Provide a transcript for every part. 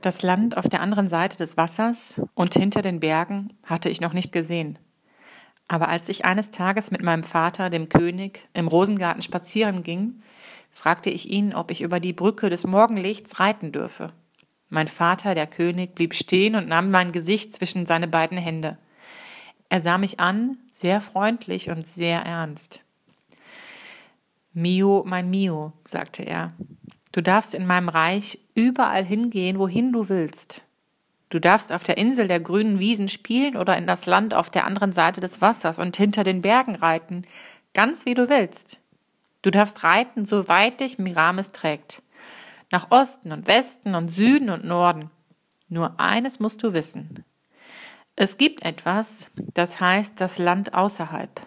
Das Land auf der anderen Seite des Wassers und hinter den Bergen hatte ich noch nicht gesehen. Aber als ich eines Tages mit meinem Vater, dem König, im Rosengarten spazieren ging, fragte ich ihn, ob ich über die Brücke des Morgenlichts reiten dürfe. Mein Vater, der König, blieb stehen und nahm mein Gesicht zwischen seine beiden Hände. Er sah mich an, sehr freundlich und sehr ernst. Mio, mein Mio, sagte er, Du darfst in meinem Reich überall hingehen, wohin du willst. Du darfst auf der Insel der grünen Wiesen spielen oder in das Land auf der anderen Seite des Wassers und hinter den Bergen reiten, ganz wie du willst. Du darfst reiten, so weit dich Miramis trägt. Nach Osten und Westen und Süden und Norden. Nur eines musst du wissen. Es gibt etwas, das heißt das Land außerhalb.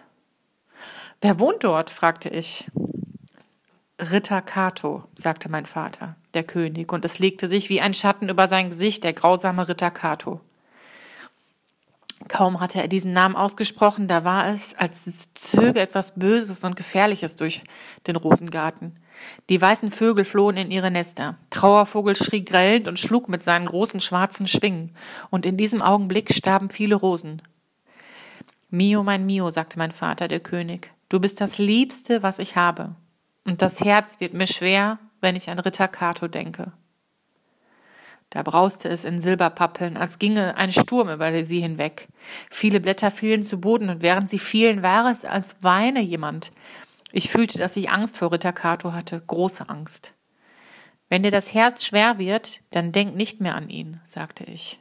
Wer wohnt dort? fragte ich. Ritter Cato, sagte mein Vater, der König, und es legte sich wie ein Schatten über sein Gesicht der grausame Ritter Cato. Kaum hatte er diesen Namen ausgesprochen, da war es, als zöge etwas Böses und Gefährliches durch den Rosengarten. Die weißen Vögel flohen in ihre Nester. Trauervogel schrie grellend und schlug mit seinen großen schwarzen Schwingen, und in diesem Augenblick starben viele Rosen. Mio, mein Mio, sagte mein Vater, der König, du bist das Liebste, was ich habe. Und das Herz wird mir schwer, wenn ich an Ritter Cato denke. Da brauste es in Silberpappeln, als ginge ein Sturm über sie hinweg. Viele Blätter fielen zu Boden, und während sie fielen, war es, als weine jemand. Ich fühlte, dass ich Angst vor Ritter Cato hatte, große Angst. Wenn dir das Herz schwer wird, dann denk nicht mehr an ihn, sagte ich.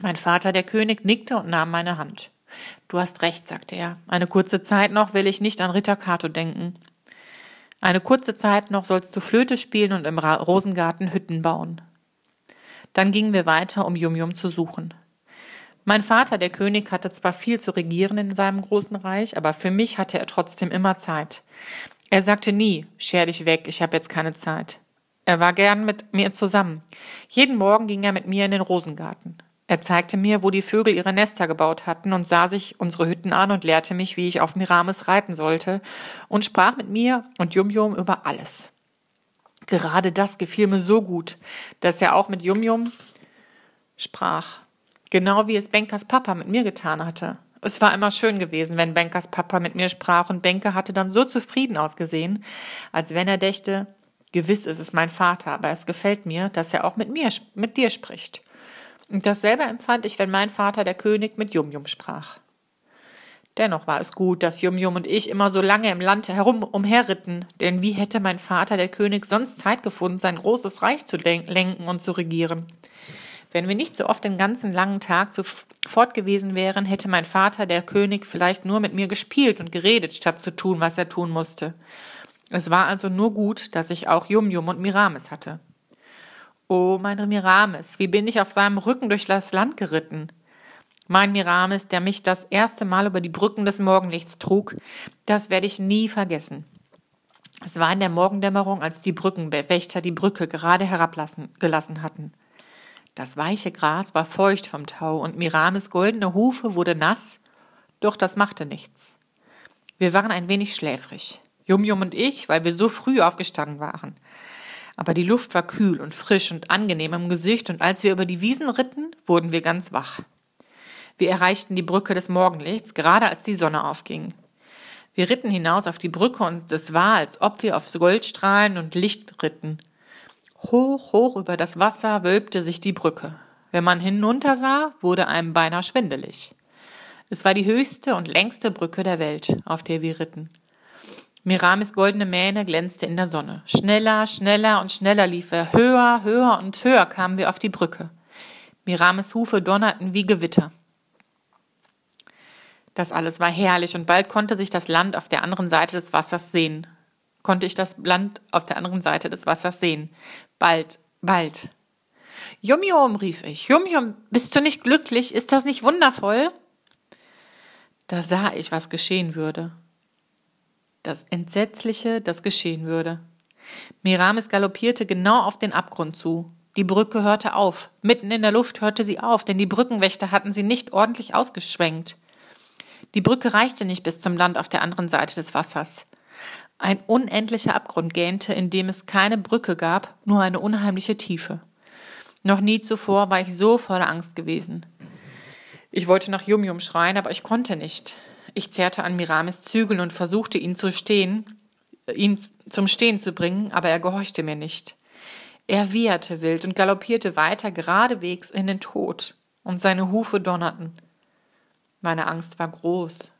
Mein Vater, der König, nickte und nahm meine Hand. Du hast recht, sagte er. Eine kurze Zeit noch will ich nicht an Ritter Cato denken. Eine kurze Zeit noch sollst du Flöte spielen und im Rosengarten Hütten bauen. Dann gingen wir weiter, um Yum-Yum zu suchen. Mein Vater, der König, hatte zwar viel zu regieren in seinem großen Reich, aber für mich hatte er trotzdem immer Zeit. Er sagte nie, scher dich weg, ich habe jetzt keine Zeit. Er war gern mit mir zusammen. Jeden Morgen ging er mit mir in den Rosengarten. Er zeigte mir, wo die Vögel ihre Nester gebaut hatten und sah sich unsere Hütten an und lehrte mich, wie ich auf Miramis reiten sollte und sprach mit mir und Yum-Yum über alles. Gerade das gefiel mir so gut, dass er auch mit Yum-Yum sprach. Genau wie es Benkers Papa mit mir getan hatte. Es war immer schön gewesen, wenn Benkers Papa mit mir sprach und Benker hatte dann so zufrieden ausgesehen, als wenn er dächte, gewiss ist es mein Vater, aber es gefällt mir, dass er auch mit mir, mit dir spricht. Und dasselbe empfand ich, wenn mein Vater, der König, mit Jumjum sprach. Dennoch war es gut, dass Jumjum und ich immer so lange im Land herum umherritten, denn wie hätte mein Vater, der König, sonst Zeit gefunden, sein großes Reich zu lenken und zu regieren? Wenn wir nicht so oft den ganzen langen Tag so fort gewesen wären, hätte mein Vater, der König, vielleicht nur mit mir gespielt und geredet, statt zu tun, was er tun musste. Es war also nur gut, dass ich auch Jumjum und Miramis hatte. Oh, mein Miramis, wie bin ich auf seinem Rücken durch das Land geritten? Mein Miramis, der mich das erste Mal über die Brücken des Morgenlichts trug, das werde ich nie vergessen. Es war in der Morgendämmerung, als die Brückenwächter die Brücke gerade herabgelassen hatten. Das weiche Gras war feucht vom Tau und Miramis goldene Hufe wurde nass, doch das machte nichts. Wir waren ein wenig schläfrig. Jumjum und ich, weil wir so früh aufgestanden waren aber die Luft war kühl und frisch und angenehm im Gesicht, und als wir über die Wiesen ritten, wurden wir ganz wach. Wir erreichten die Brücke des Morgenlichts, gerade als die Sonne aufging. Wir ritten hinaus auf die Brücke, und es war, als ob wir auf Goldstrahlen und Licht ritten. Hoch, hoch über das Wasser wölbte sich die Brücke. Wenn man hinuntersah, wurde einem beinahe schwindelig. Es war die höchste und längste Brücke der Welt, auf der wir ritten. Miramis goldene Mähne glänzte in der Sonne. Schneller, schneller und schneller lief er. Höher, höher und höher kamen wir auf die Brücke. Miramis Hufe donnerten wie Gewitter. Das alles war herrlich und bald konnte sich das Land auf der anderen Seite des Wassers sehen. Konnte ich das Land auf der anderen Seite des Wassers sehen. Bald, bald. Jum, rief ich. Jum, bist du nicht glücklich? Ist das nicht wundervoll? Da sah ich, was geschehen würde das Entsetzliche, das geschehen würde. Miramis galoppierte genau auf den Abgrund zu. Die Brücke hörte auf. Mitten in der Luft hörte sie auf, denn die Brückenwächter hatten sie nicht ordentlich ausgeschwenkt. Die Brücke reichte nicht bis zum Land auf der anderen Seite des Wassers. Ein unendlicher Abgrund gähnte, in dem es keine Brücke gab, nur eine unheimliche Tiefe. Noch nie zuvor war ich so voller Angst gewesen. Ich wollte nach Yum schreien, aber ich konnte nicht. Ich zerrte an Miramis Zügeln und versuchte ihn zu stehen, ihn zum Stehen zu bringen, aber er gehorchte mir nicht. Er wieherte wild und galoppierte weiter geradewegs in den Tod, und seine Hufe donnerten. Meine Angst war groß.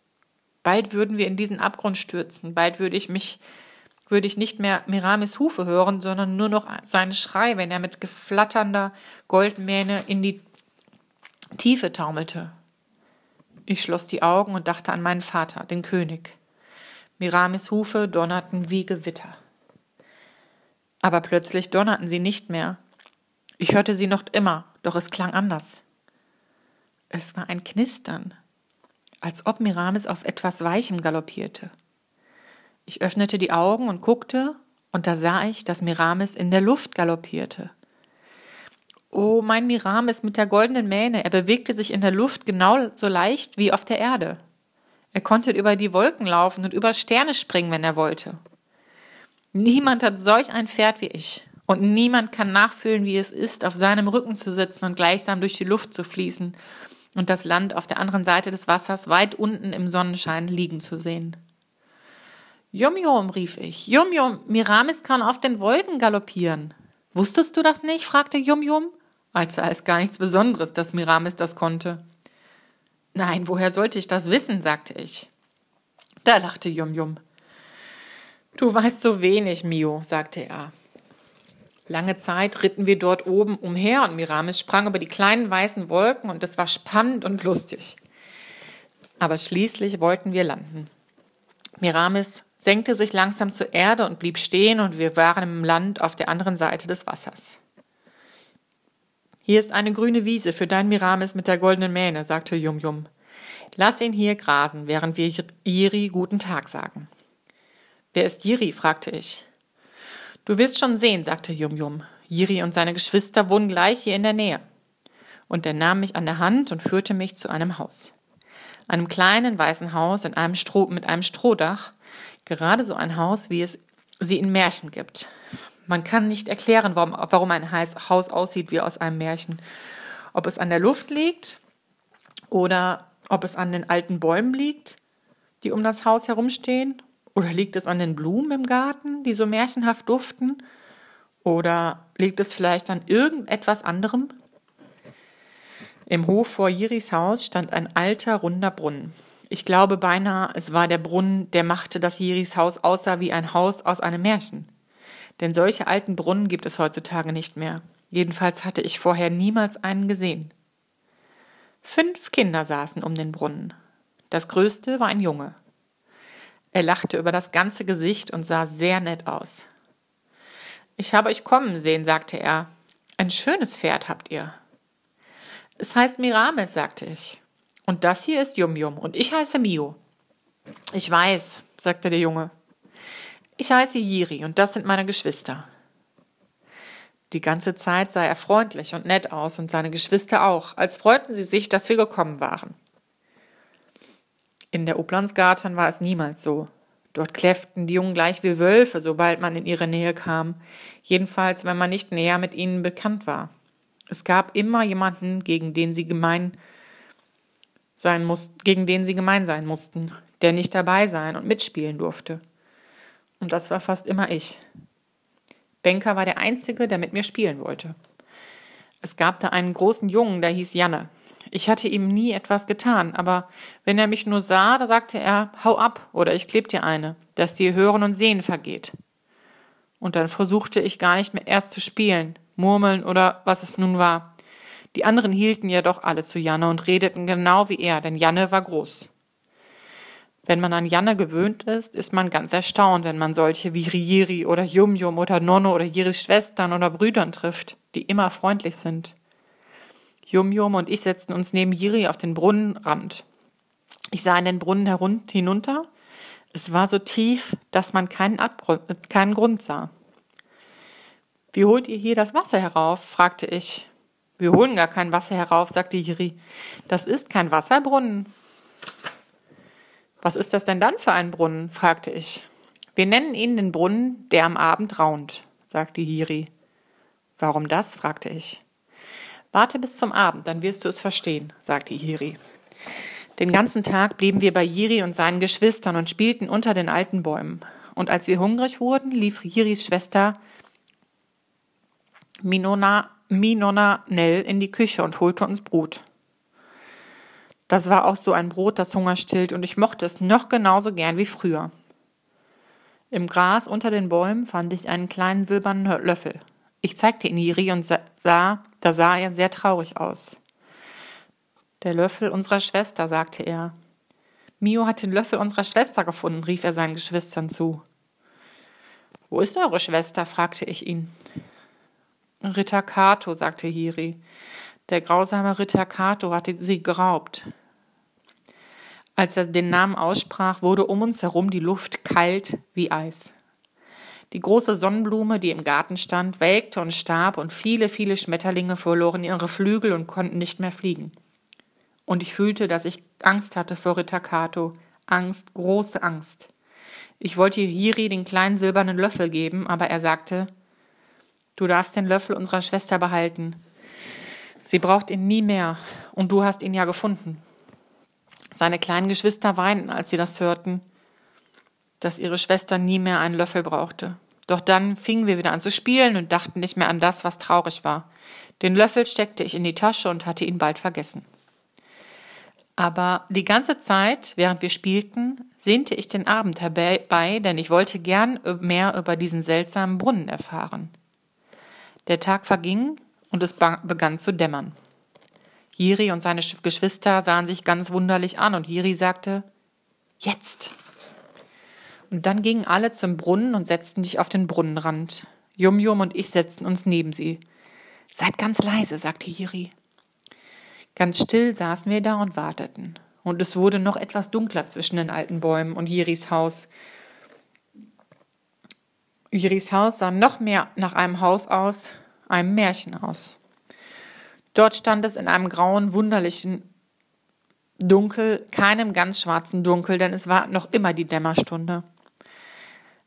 Bald würden wir in diesen Abgrund stürzen, bald würde ich mich würde ich nicht mehr Miramis Hufe hören, sondern nur noch seinen Schrei, wenn er mit geflatternder Goldmähne in die Tiefe taumelte. Ich schloss die Augen und dachte an meinen Vater, den König. Miramis Hufe donnerten wie Gewitter. Aber plötzlich donnerten sie nicht mehr. Ich hörte sie noch immer, doch es klang anders. Es war ein Knistern, als ob Miramis auf etwas Weichem galoppierte. Ich öffnete die Augen und guckte, und da sah ich, dass Miramis in der Luft galoppierte. Oh, mein Miramis mit der goldenen Mähne, er bewegte sich in der Luft genau so leicht wie auf der Erde. Er konnte über die Wolken laufen und über Sterne springen, wenn er wollte. Niemand hat solch ein Pferd wie ich. Und niemand kann nachfühlen, wie es ist, auf seinem Rücken zu sitzen und gleichsam durch die Luft zu fließen und das Land auf der anderen Seite des Wassers weit unten im Sonnenschein liegen zu sehen. Jum Jum, rief ich. Jum Jum, Miramis kann auf den Wolken galoppieren. Wusstest du das nicht? fragte Jum Jum, als sei es gar nichts Besonderes, dass Miramis das konnte. Nein, woher sollte ich das wissen? sagte ich. Da lachte Jum Jum. Du weißt so wenig, Mio, sagte er. Lange Zeit ritten wir dort oben umher und Miramis sprang über die kleinen weißen Wolken und es war spannend und lustig. Aber schließlich wollten wir landen. Miramis senkte sich langsam zur Erde und blieb stehen, und wir waren im Land auf der anderen Seite des Wassers. Hier ist eine grüne Wiese für dein Miramis mit der goldenen Mähne, sagte Jum Jum. Lass ihn hier grasen, während wir Jiri guten Tag sagen. Wer ist Jiri? fragte ich. Du wirst schon sehen, sagte Jum Jum. Jiri und seine Geschwister wohnen gleich hier in der Nähe. Und er nahm mich an der Hand und führte mich zu einem Haus. Einem kleinen weißen Haus in einem Stroh, mit einem Strohdach, Gerade so ein Haus, wie es sie in Märchen gibt. Man kann nicht erklären, warum, warum ein Haus aussieht wie aus einem Märchen. Ob es an der Luft liegt oder ob es an den alten Bäumen liegt, die um das Haus herumstehen. Oder liegt es an den Blumen im Garten, die so märchenhaft duften? Oder liegt es vielleicht an irgendetwas anderem? Im Hof vor Jiris Haus stand ein alter, runder Brunnen. Ich glaube beinahe, es war der Brunnen, der machte, dass Jiris Haus aussah wie ein Haus aus einem Märchen. Denn solche alten Brunnen gibt es heutzutage nicht mehr. Jedenfalls hatte ich vorher niemals einen gesehen. Fünf Kinder saßen um den Brunnen. Das größte war ein Junge. Er lachte über das ganze Gesicht und sah sehr nett aus. Ich habe euch kommen sehen, sagte er. Ein schönes Pferd habt ihr. Es heißt Miramis, sagte ich. Und das hier ist Yum Yum und ich heiße Mio. Ich weiß, sagte der Junge. Ich heiße Jiri und das sind meine Geschwister. Die ganze Zeit sah er freundlich und nett aus und seine Geschwister auch, als freuten sie sich, dass wir gekommen waren. In der Uplandsgarten war es niemals so. Dort kläfften die Jungen gleich wie Wölfe, sobald man in ihre Nähe kam, jedenfalls wenn man nicht näher mit ihnen bekannt war. Es gab immer jemanden, gegen den sie gemein sein muss, gegen den sie gemein sein mussten, der nicht dabei sein und mitspielen durfte. Und das war fast immer ich. Benker war der Einzige, der mit mir spielen wollte. Es gab da einen großen Jungen, der hieß Janne. Ich hatte ihm nie etwas getan, aber wenn er mich nur sah, da sagte er, hau ab oder ich kleb dir eine, dass dir Hören und Sehen vergeht. Und dann versuchte ich gar nicht mehr erst zu spielen, murmeln oder was es nun war. Die anderen hielten ja doch alle zu Janne und redeten genau wie er, denn Janne war groß. Wenn man an Janne gewöhnt ist, ist man ganz erstaunt, wenn man solche wie Rieri oder Yum Yum oder Nonno oder Jiris Schwestern oder Brüdern trifft, die immer freundlich sind. Yum Yum und ich setzten uns neben Jiri auf den Brunnenrand. Ich sah in den Brunnen hinunter. Es war so tief, dass man keinen, keinen Grund sah. Wie holt ihr hier das Wasser herauf? fragte ich. Wir holen gar kein Wasser herauf, sagte Jiri. Das ist kein Wasserbrunnen. Was ist das denn dann für ein Brunnen? fragte ich. Wir nennen ihn den Brunnen, der am Abend raunt, sagte Jiri. Warum das? fragte ich. Warte bis zum Abend, dann wirst du es verstehen, sagte Jiri. Den ganzen Tag blieben wir bei Jiri und seinen Geschwistern und spielten unter den alten Bäumen. Und als wir hungrig wurden, lief Jiris Schwester Minona, Minona Nell in die Küche und holte uns Brot. Das war auch so ein Brot, das Hunger stillt, und ich mochte es noch genauso gern wie früher. Im Gras unter den Bäumen fand ich einen kleinen silbernen Löffel. Ich zeigte ihn Jiri und sah, da sah er sehr traurig aus. Der Löffel unserer Schwester, sagte er. Mio hat den Löffel unserer Schwester gefunden, rief er seinen Geschwistern zu. Wo ist eure Schwester? fragte ich ihn. Ritter Kato, sagte Hiri. Der grausame Ritter Kato hatte sie geraubt. Als er den Namen aussprach, wurde um uns herum die Luft kalt wie Eis. Die große Sonnenblume, die im Garten stand, welkte und starb, und viele, viele Schmetterlinge verloren ihre Flügel und konnten nicht mehr fliegen. Und ich fühlte, dass ich Angst hatte vor Ritter Kato. Angst, große Angst. Ich wollte Hiri den kleinen silbernen Löffel geben, aber er sagte, Du darfst den Löffel unserer Schwester behalten. Sie braucht ihn nie mehr, und du hast ihn ja gefunden. Seine kleinen Geschwister weinten, als sie das hörten dass ihre Schwester nie mehr einen Löffel brauchte. Doch dann fingen wir wieder an zu spielen und dachten nicht mehr an das, was traurig war. Den Löffel steckte ich in die Tasche und hatte ihn bald vergessen. Aber die ganze Zeit, während wir spielten, sehnte ich den Abend herbei, denn ich wollte gern mehr über diesen seltsamen Brunnen erfahren. Der Tag verging und es begann zu dämmern. Jiri und seine Geschwister sahen sich ganz wunderlich an und Jiri sagte, Jetzt! Und dann gingen alle zum Brunnen und setzten sich auf den Brunnenrand. Jum Jum und ich setzten uns neben sie. Seid ganz leise, sagte Jiri. Ganz still saßen wir da und warteten. Und es wurde noch etwas dunkler zwischen den alten Bäumen und Jiris Haus. Jiris Haus sah noch mehr nach einem Haus aus, einem Märchenhaus. Dort stand es in einem grauen, wunderlichen Dunkel, keinem ganz schwarzen Dunkel, denn es war noch immer die Dämmerstunde.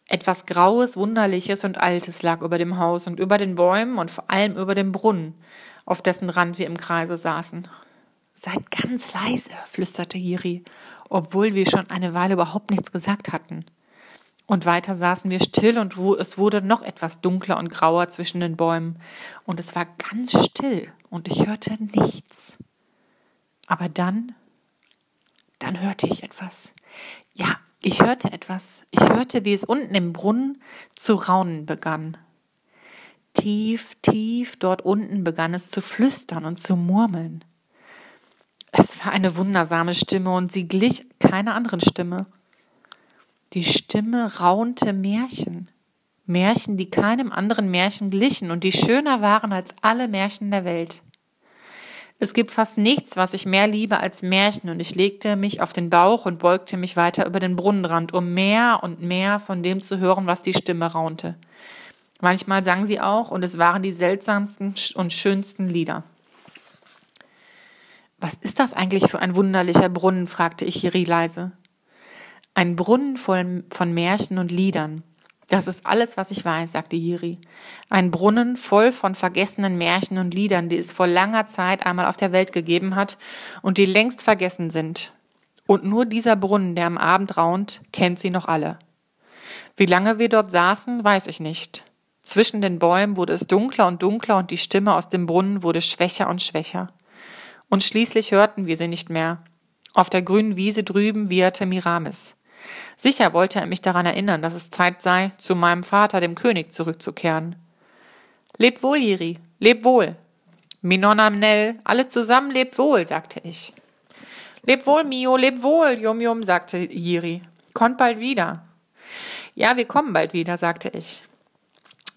Etwas Graues, Wunderliches und Altes lag über dem Haus und über den Bäumen und vor allem über dem Brunnen, auf dessen Rand wir im Kreise saßen. Seid ganz leise, flüsterte Jiri, obwohl wir schon eine Weile überhaupt nichts gesagt hatten. Und weiter saßen wir still und es wurde noch etwas dunkler und grauer zwischen den Bäumen. Und es war ganz still und ich hörte nichts. Aber dann, dann hörte ich etwas. Ja, ich hörte etwas. Ich hörte, wie es unten im Brunnen zu raunen begann. Tief, tief dort unten begann es zu flüstern und zu murmeln. Es war eine wundersame Stimme und sie glich keiner anderen Stimme. Die Stimme raunte Märchen. Märchen, die keinem anderen Märchen glichen und die schöner waren als alle Märchen der Welt. Es gibt fast nichts, was ich mehr liebe als Märchen, und ich legte mich auf den Bauch und beugte mich weiter über den Brunnenrand, um mehr und mehr von dem zu hören, was die Stimme raunte. Manchmal sang sie auch, und es waren die seltsamsten und schönsten Lieder. Was ist das eigentlich für ein wunderlicher Brunnen? fragte ich Hiri leise. Ein Brunnen voll von Märchen und Liedern. Das ist alles, was ich weiß, sagte Jiri. Ein Brunnen voll von vergessenen Märchen und Liedern, die es vor langer Zeit einmal auf der Welt gegeben hat und die längst vergessen sind. Und nur dieser Brunnen, der am Abend raunt, kennt sie noch alle. Wie lange wir dort saßen, weiß ich nicht. Zwischen den Bäumen wurde es dunkler und dunkler und die Stimme aus dem Brunnen wurde schwächer und schwächer. Und schließlich hörten wir sie nicht mehr. Auf der grünen Wiese drüben wieherte Miramis. Sicher wollte er mich daran erinnern, dass es Zeit sei, zu meinem Vater, dem König, zurückzukehren. Lebt wohl, Jiri, lebt wohl. Minonna Nell, alle zusammen lebt wohl, sagte ich. Leb wohl, Mio, leb wohl, Jum Jum, sagte Jiri. Kommt bald wieder. Ja, wir kommen bald wieder, sagte ich.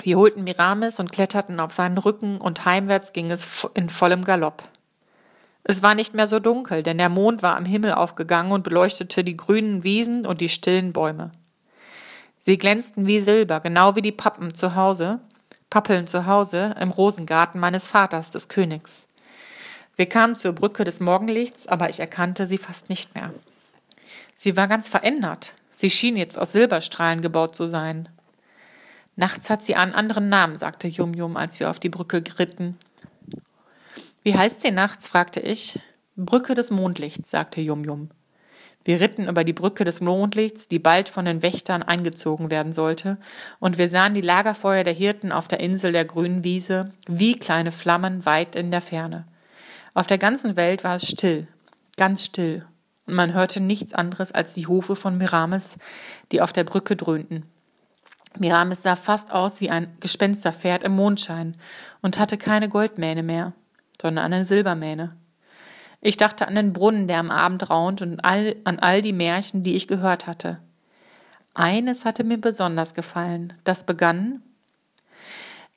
Wir holten Miramis und kletterten auf seinen Rücken und heimwärts ging es in vollem Galopp. Es war nicht mehr so dunkel, denn der Mond war am Himmel aufgegangen und beleuchtete die grünen Wiesen und die stillen Bäume. Sie glänzten wie Silber, genau wie die Pappen zu Hause, Pappeln zu Hause im Rosengarten meines Vaters, des Königs. Wir kamen zur Brücke des Morgenlichts, aber ich erkannte sie fast nicht mehr. Sie war ganz verändert. Sie schien jetzt aus Silberstrahlen gebaut zu sein. Nachts hat sie einen anderen Namen, sagte Jum Jum, als wir auf die Brücke ritten. Wie heißt sie nachts? fragte ich. Brücke des Mondlichts, sagte Jum Jum. Wir ritten über die Brücke des Mondlichts, die bald von den Wächtern eingezogen werden sollte, und wir sahen die Lagerfeuer der Hirten auf der Insel der grünen Wiese wie kleine Flammen weit in der Ferne. Auf der ganzen Welt war es still, ganz still, und man hörte nichts anderes als die Hufe von Miramis, die auf der Brücke dröhnten. Miramis sah fast aus wie ein Gespensterpferd im Mondschein und hatte keine Goldmähne mehr, sondern eine Silbermähne. Ich dachte an den Brunnen, der am Abend raunt und all, an all die Märchen, die ich gehört hatte. Eines hatte mir besonders gefallen. Das begann.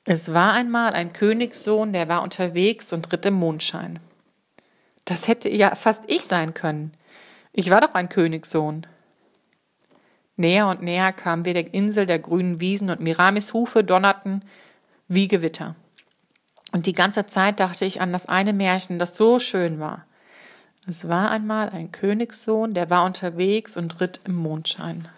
Es war einmal ein Königssohn, der war unterwegs und ritt im Mondschein. Das hätte ja fast ich sein können. Ich war doch ein Königssohn. Näher und näher kamen wir der Insel der grünen Wiesen und Miramis Hufe donnerten wie Gewitter. Und die ganze Zeit dachte ich an das eine Märchen, das so schön war. Es war einmal ein Königssohn, der war unterwegs und ritt im Mondschein.